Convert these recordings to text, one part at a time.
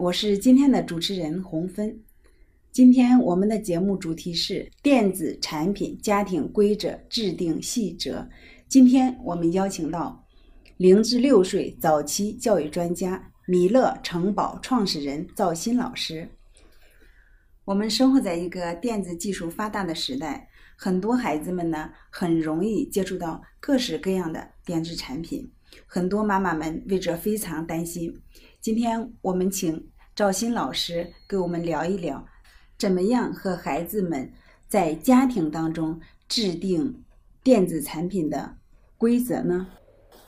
我是今天的主持人洪芬。今天我们的节目主题是电子产品家庭规则制定细则。今天我们邀请到零至六岁早期教育专家米勒城堡创始人赵鑫老师。我们生活在一个电子技术发达的时代，很多孩子们呢很容易接触到各式各样的电子产品，很多妈妈们为这非常担心。今天我们请赵鑫老师给我们聊一聊，怎么样和孩子们在家庭当中制定电子产品的规则呢？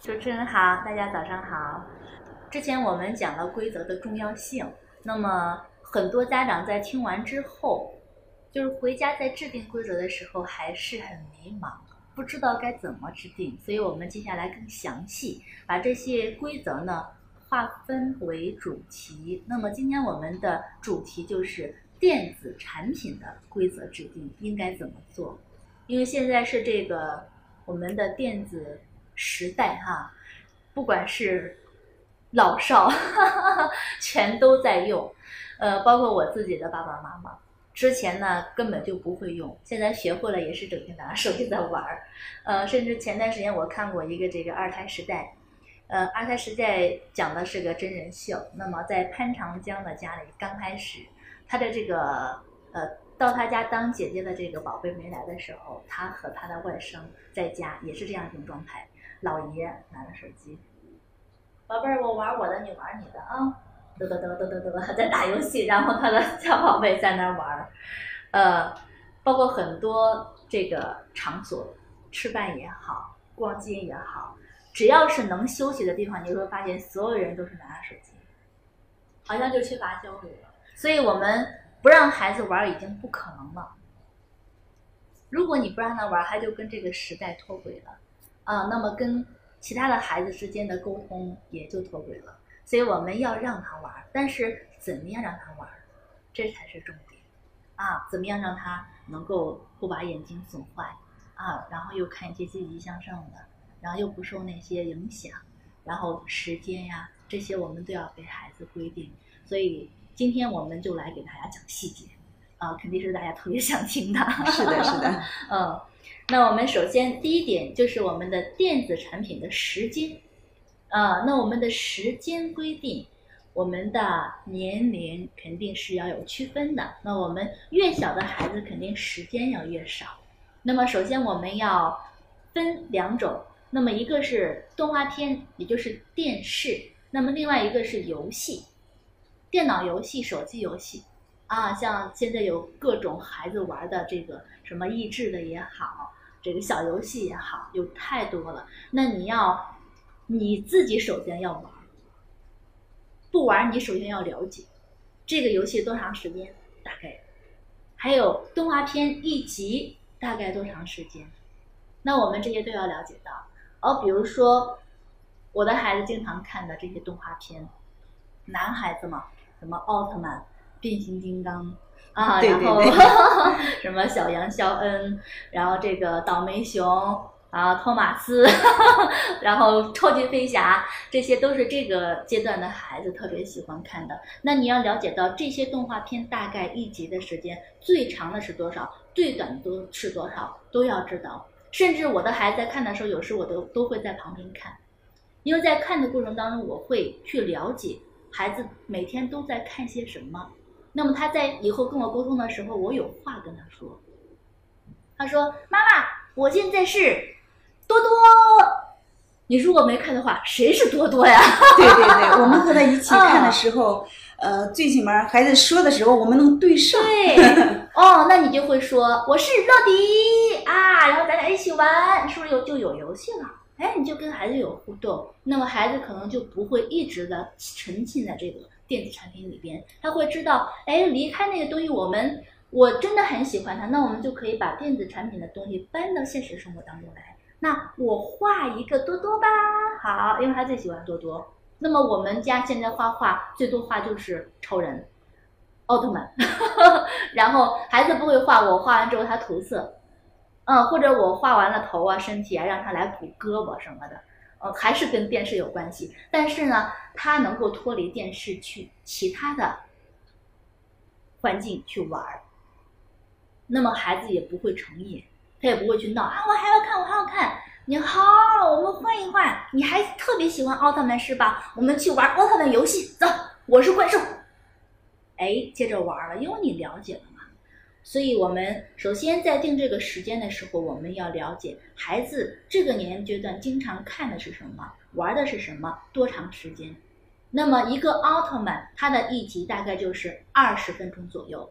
主持人好，大家早上好。之前我们讲了规则的重要性，那么很多家长在听完之后，就是回家在制定规则的时候还是很迷茫，不知道该怎么制定，所以我们接下来更详细把这些规则呢。划分为主题，那么今天我们的主题就是电子产品的规则制定应该怎么做？因为现在是这个我们的电子时代哈，不管是老少哈 哈，全都在用，呃，包括我自己的爸爸妈妈，之前呢根本就不会用，现在学会了也是整天拿手机在玩儿，呃，甚至前段时间我看过一个这个二胎时代。呃，二胎时代讲的是个真人秀。那么在潘长江的家里，刚开始，他的这个呃，到他家当姐姐的这个宝贝没来的时候，他和他的外甥在家也是这样一种状态。老爷拿着手机，宝贝儿，我玩我的，你玩你的啊，嘚嘚嘚嘚嘚嘚，在打游戏，然后他的小宝贝在那玩儿。呃，包括很多这个场所，吃饭也好，逛街也好。只要是能休息的地方，你就会发现所有人都是拿着手机，好像就缺乏交流了。所以我们不让孩子玩已经不可能了。如果你不让他玩，他就跟这个时代脱轨了啊，那么跟其他的孩子之间的沟通也就脱轨了。所以我们要让他玩，但是怎么样让他玩，这才是重点啊！怎么样让他能够不把眼睛损坏啊？然后又看一些积极向上的。然后又不受那些影响，然后时间呀这些我们都要给孩子规定，所以今天我们就来给大家讲细节，啊，肯定是大家特别想听的。是的，是的。嗯，那我们首先第一点就是我们的电子产品的时间，啊，那我们的时间规定，我们的年龄肯定是要有区分的。那我们越小的孩子肯定时间要越少。那么首先我们要分两种。那么一个是动画片，也就是电视；那么另外一个是游戏，电脑游戏、手机游戏，啊，像现在有各种孩子玩的这个什么益智的也好，这个小游戏也好，有太多了。那你要你自己首先要玩，不玩你首先要了解这个游戏多长时间，大概，还有动画片一集大概多长时间，那我们这些都要了解到。哦，比如说，我的孩子经常看的这些动画片，男孩子嘛，什么奥特曼、变形金刚啊，然后 什么小羊肖恩，然后这个倒霉熊啊，托马斯，然后超级飞侠，这些都是这个阶段的孩子特别喜欢看的。那你要了解到这些动画片大概一集的时间，最长的是多少，最短的是多少，都要知道。甚至我的孩子在看的时候，有时我都都会在旁边看，因为在看的过程当中，我会去了解孩子每天都在看些什么。那么他在以后跟我沟通的时候，我有话跟他说。他说：“妈妈，我现在是多多。”你如果没看的话，谁是多多呀？对对对，我们和他一起看的时候，呃，最起码孩子说的时候，我们能对上。对。哦，那你就会说我是乐迪啊，然后咱俩一起玩，是不是有就有游戏了？哎，你就跟孩子有互动，那么孩子可能就不会一直的沉浸在这个电子产品里边，他会知道，哎，离开那个东西，我们我真的很喜欢它，那我们就可以把电子产品的东西搬到现实生活当中来。那我画一个多多吧，好，因为他最喜欢多多。那么我们家现在画画最多画就是超人、奥特曼，然后孩子不会画，我画完之后他涂色，嗯，或者我画完了头啊、身体啊，让他来补胳膊什么的，呃，还是跟电视有关系。但是呢，他能够脱离电视去其他的环境去玩儿，那么孩子也不会成瘾。他也不会去闹啊！我还要看，我还要看。你好，我们换一换。你还特别喜欢奥特曼是吧？我们去玩奥特曼游戏。走，我是怪兽。哎，接着玩了，因为你了解了嘛。所以我们首先在定这个时间的时候，我们要了解孩子这个年龄阶段经常看的是什么，玩的是什么，多长时间。那么一个奥特曼，它的一集大概就是二十分钟左右。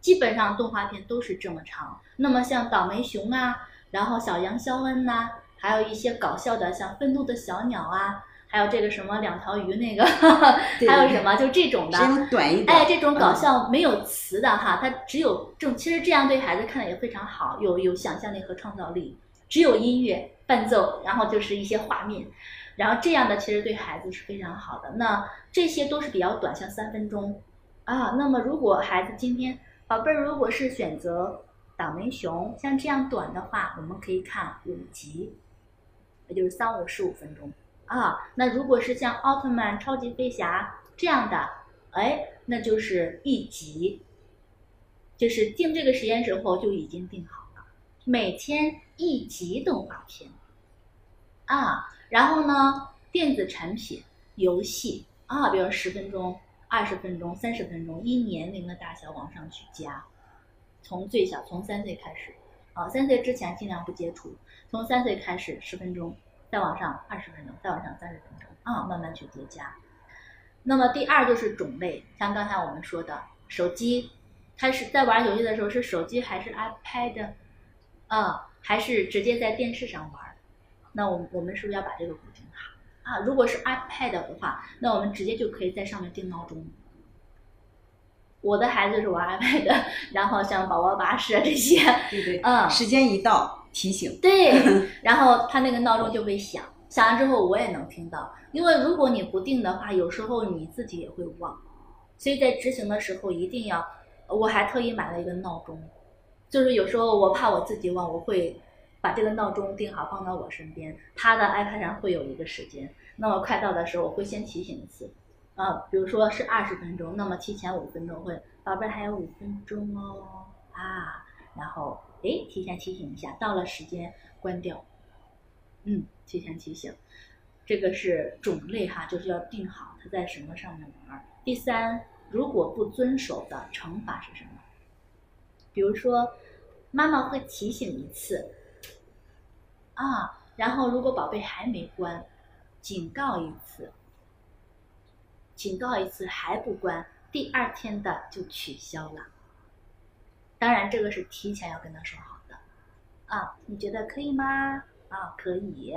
基本上动画片都是这么长。那么像倒霉熊啊，然后小羊肖恩呐，还有一些搞笑的，像愤怒的小鸟啊，还有这个什么两条鱼那个，还有什么就这种的，短一点。哎，这种搞笑没有词的哈，它只有这种，其实这样对孩子看的也非常好，有有想象力和创造力。只有音乐伴奏，然后就是一些画面，然后这样的其实对孩子是非常好的。那这些都是比较短，像三分钟啊。那么如果孩子今天。宝贝儿，如果是选择倒霉熊，像这样短的话，我们可以看五集，也就是三五十五分钟啊。那如果是像奥特曼、超级飞侠这样的，哎，那就是一集，就是定这个时间时候就已经定好了，每天一集动画片啊。然后呢，电子产品、游戏啊，比如十分钟。二十分钟、三十分钟，依年龄的大小往上去加，从最小从三岁开始，啊，三岁之前尽量不接触，从三岁开始十分钟，再往上二十分钟，再往上三十分钟，啊，慢慢去叠加。那么第二就是种类，像刚才我们说的手机，开始在玩游戏的时候是手机还是 iPad，啊，还是直接在电视上玩？那我我们是不是要把这个固定好？啊，如果是 iPad 的话，那我们直接就可以在上面定闹钟。我的孩子是玩 iPad，然后像宝宝巴士啊这些，对对，嗯，时间一到提醒，对，然后他那个闹钟就会响，响完之后我也能听到。因为如果你不定的话，有时候你自己也会忘，所以在执行的时候一定要。我还特意买了一个闹钟，就是有时候我怕我自己忘，我会。把这个闹钟定好，放到我身边。他的 iPad 上会有一个时间，那么快到的时候，我会先提醒一次。啊，比如说是二十分钟，那么提前五分钟会，宝贝还有五分钟哦，啊，然后哎，提前提醒一下，到了时间关掉。嗯，提前提醒。这个是种类哈，就是要定好它在什么上面玩。第三，如果不遵守的惩罚是什么？比如说，妈妈会提醒一次。啊，然后如果宝贝还没关，警告一次，警告一次还不关，第二天的就取消了。当然，这个是提前要跟他说好的。啊，你觉得可以吗？啊，可以。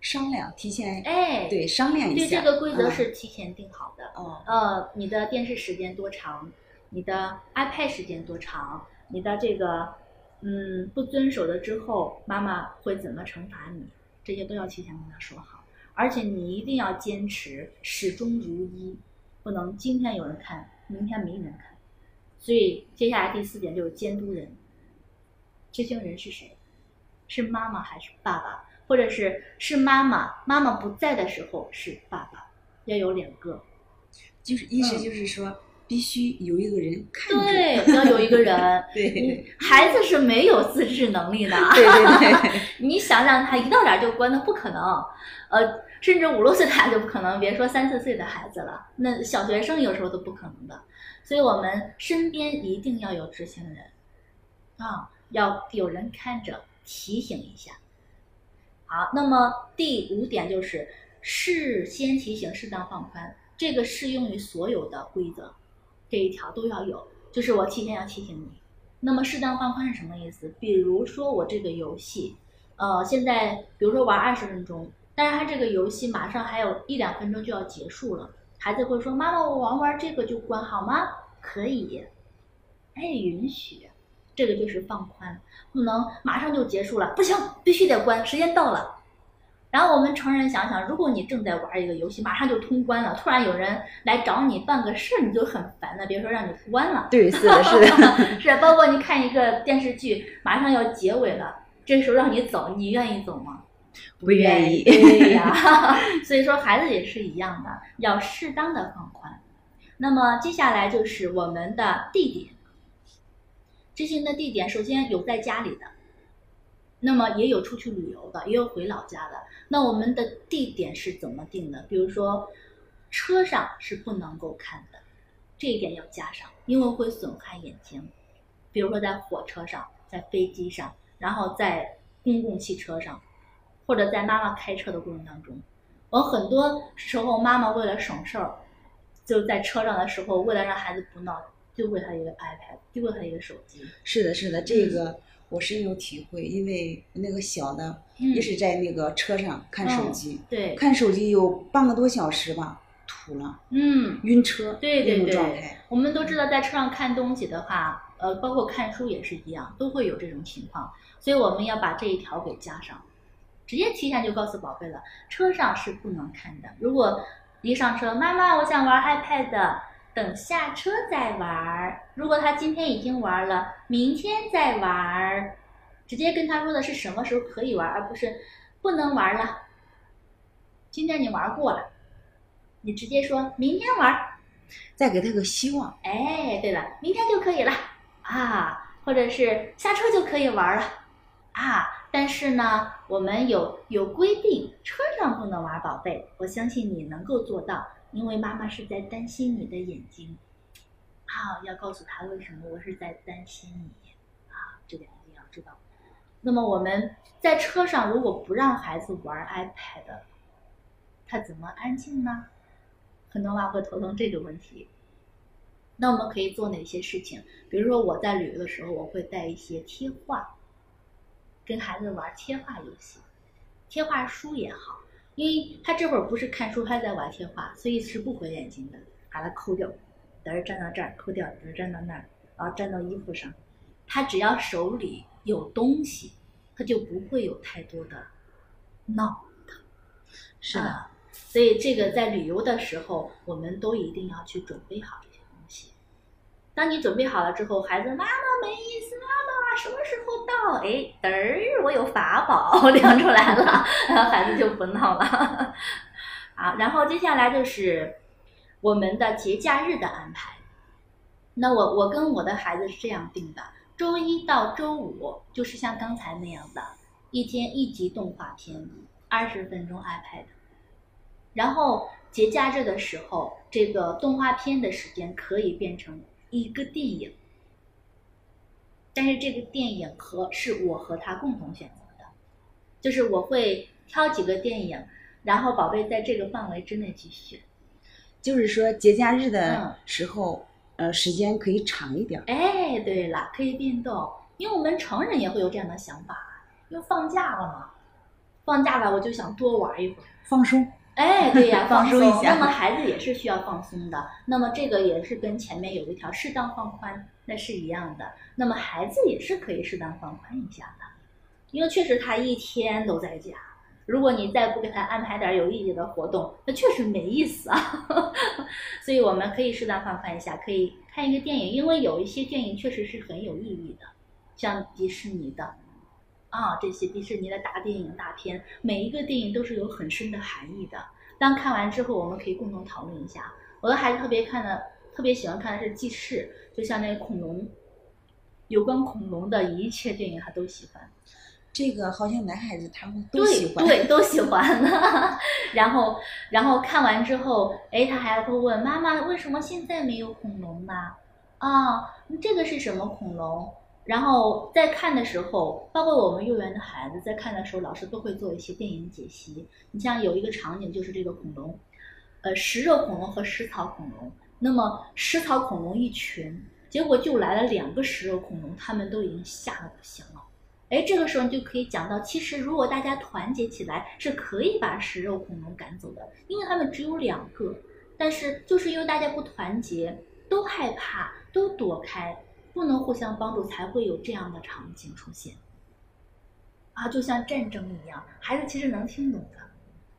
商量，提前哎，对，商量一下。对，这个规则是提前定好的。哦。呃，你的电视时间多长？你的 iPad 时间多长？你的这个。嗯，不遵守了之后，妈妈会怎么惩罚你？这些都要提前跟他说好，而且你一定要坚持始终如一，不能今天有人看，明天没人看。所以接下来第四点就是监督人，执行人是谁？是妈妈还是爸爸？或者是是妈妈，妈妈不在的时候是爸爸，要有两个，就是意思就是说。必须有一个人看着，对，要有一个人。对，孩子是没有自制能力的。对 对对，你想让他一到点就关，那不可能。呃，甚至五六岁的孩子不可能，别说三四岁的孩子了，那小学生有时候都不可能的。所以我们身边一定要有执行人，啊，要有人看着提醒一下。好，那么第五点就是事先提醒，适当放宽，这个适用于所有的规则。这一条都要有，就是我提前要提醒你。那么适当放宽是什么意思？比如说我这个游戏，呃，现在比如说玩二十分钟，但是它这个游戏马上还有一两分钟就要结束了，孩子会说：“妈妈，我玩玩这个就关好吗？”可以，哎，允许，这个就是放宽，不能马上就结束了，不行，必须得关，时间到了。然后我们成人想想，如果你正在玩一个游戏，马上就通关了，突然有人来找你办个事，你就很烦的，别说让你关了。对，是的，是的，是。包括你看一个电视剧，马上要结尾了，这时候让你走，你愿意走吗？不愿意。对呀，所以说孩子也是一样的，要适当的放宽。那么接下来就是我们的地点，执行的地点首先有在家里的。那么也有出去旅游的，也有回老家的。那我们的地点是怎么定的？比如说，车上是不能够看的，这一点要加上，因为会损害眼睛。比如说在火车上、在飞机上，然后在公共汽车上，或者在妈妈开车的过程当中，我很多时候妈妈为了省事儿，就在车上的时候，为了让孩子不闹，丢给他一个 iPad，丢给他一个手机。是的，是的，这个。我深有体会，因为那个小的也是在那个车上看手机，对，看手机有半个多小时吧，吐了，嗯，晕车，对对对，状态。我们都知道，在车上看东西的话，呃，包括看书也是一样，都会有这种情况，所以我们要把这一条给加上，直接提前就告诉宝贝了，车上是不能看的。如果一上车，妈妈，我想玩 iPad。等下车再玩儿。如果他今天已经玩了，明天再玩儿。直接跟他说的是什么时候可以玩，而不是不能玩了。今天你玩过了，你直接说明天玩，再给他个希望。哎，对了，明天就可以了啊，或者是下车就可以玩了啊。但是呢，我们有有规定，车上不能玩，宝贝，我相信你能够做到。因为妈妈是在担心你的眼睛，好，要告诉他为什么我是在担心你，啊，这点一定要知道。那么我们在车上如果不让孩子玩 iPad，他怎么安静呢？很多妈会头疼这个问题。那我们可以做哪些事情？比如说我在旅游的时候，我会带一些贴画，跟孩子玩贴画游戏，贴画书也好。因为他这会儿不是看书，还在玩贴画，所以是不回眼睛的。把它抠掉，嘚儿粘到这儿，抠掉，嘚儿粘到那儿，然后粘到衣服上。他只要手里有东西，他就不会有太多的闹腾。是的，所以这个在旅游的时候，我们都一定要去准备好这些东西。当你准备好了之后，孩子妈妈没意思，妈妈什么时候到？哎，嘚儿，我有法宝 亮出来了，然后孩子就不闹了。好，然后接下来就是我们的节假日的安排。那我我跟我的孩子是这样定的：周一到周五就是像刚才那样的，一天一集动画片，二十分钟 iPad。然后节假日的时候，这个动画片的时间可以变成一个电影。但是这个电影和是我和他共同选择的，就是我会挑几个电影，然后宝贝在这个范围之内去选。就是说节假日的时候，呃，时间可以长一点。哎，对了，可以变动，因为我们成人也会有这样的想法，因为放假了嘛，放假了我就想多玩一会儿，放松。哎，对呀，放松一下。那么孩子也是需要放松的，那么这个也是跟前面有一条适当放宽。那是一样的，那么孩子也是可以适当放宽一下的，因为确实他一天都在家，如果你再不给他安排点有意义的活动，那确实没意思啊。所以我们可以适当放宽一下，可以看一个电影，因为有一些电影确实是很有意义的，像迪士尼的，啊，这些迪士尼的大电影大片，每一个电影都是有很深的含义的。当看完之后，我们可以共同讨论一下。我的孩子特别看的。特别喜欢看的是记事，就像那个恐龙，有关恐龙的一切电影他都喜欢。这个好像男孩子他们都喜欢，对，都喜欢。然后，然后看完之后，哎，他还会问妈妈：“为什么现在没有恐龙呢？”啊，这个是什么恐龙？然后在看的时候，包括我们幼儿园的孩子在看的时候，老师都会做一些电影解析。你像有一个场景就是这个恐龙，呃，食肉恐龙和食草恐龙。那么食草恐龙一群，结果就来了两个食肉恐龙，他们都已经吓得不行了。哎，这个时候你就可以讲到，其实如果大家团结起来，是可以把食肉恐龙赶走的，因为他们只有两个，但是就是因为大家不团结，都害怕，都躲开，不能互相帮助，才会有这样的场景出现。啊，就像战争一样，孩子其实能听懂的。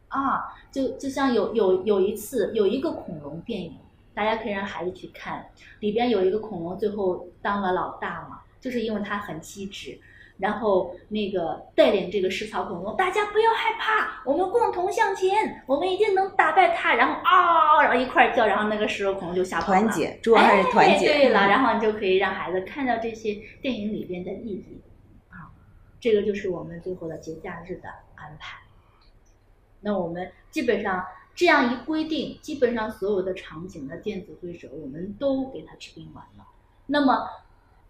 啊，就就像有有有一次有一个恐龙电影，大家可以让孩子去看，里边有一个恐龙最后当了老大嘛，就是因为他很机智。然后那个带领这个食草恐龙，大家不要害怕，我们共同向前，我们一定能打败它。然后啊，然后一块叫，然后那个食肉恐龙就吓跑了。团结，主要还是团结。对了，然后你就可以让孩子看到这些电影里边的意义啊，这个就是我们最后的节假日的安排。那我们基本上这样一规定，基本上所有的场景的电子规则我们都给它制定完了。那么。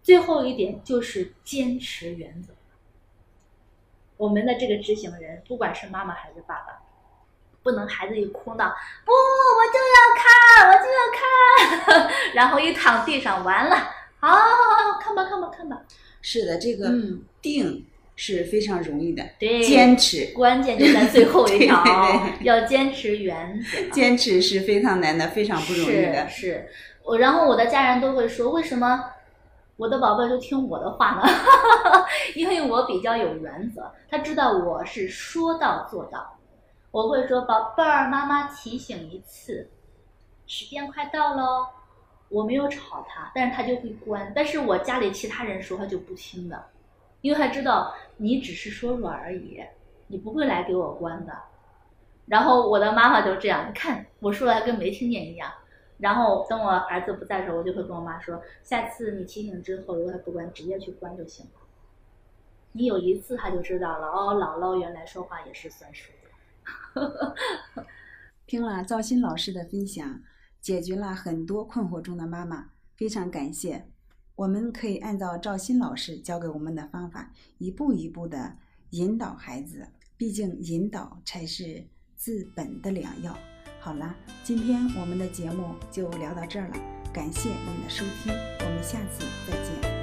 最后一点就是坚持原则。我们的这个执行人，不管是妈妈还是爸爸，不能孩子一哭闹，不，我就要看，我就要看，然后一躺地上，完了，好，看吧，看吧，看吧。是的，这个定是非常容易的，对，坚持，关键就在最后一条，要坚持原则。坚持是非常难的，非常不容易的。是，我然后我的家人都会说，为什么？我的宝贝就听我的话呢，因为我比较有原则，他知道我是说到做到。我会说：“宝贝儿，妈妈提醒一次，时间快到喽。”我没有吵他，但是他就会关。但是我家里其他人说他就不听的，因为他知道你只是说说而已，你不会来给我关的。然后我的妈妈就这样，你看我说了跟没听见一样。然后等我儿子不在的时候，我就会跟我妈说：“下次你提醒之后，如果他不关，直接去关就行了。你有一次他就知道了哦，姥姥原来说话也是算数的。”听了赵鑫老师的分享，解决了很多困惑中的妈妈，非常感谢。我们可以按照赵鑫老师教给我们的方法，一步一步的引导孩子。毕竟引导才是治本的良药。好了，今天我们的节目就聊到这儿了，感谢您的收听，我们下次再见。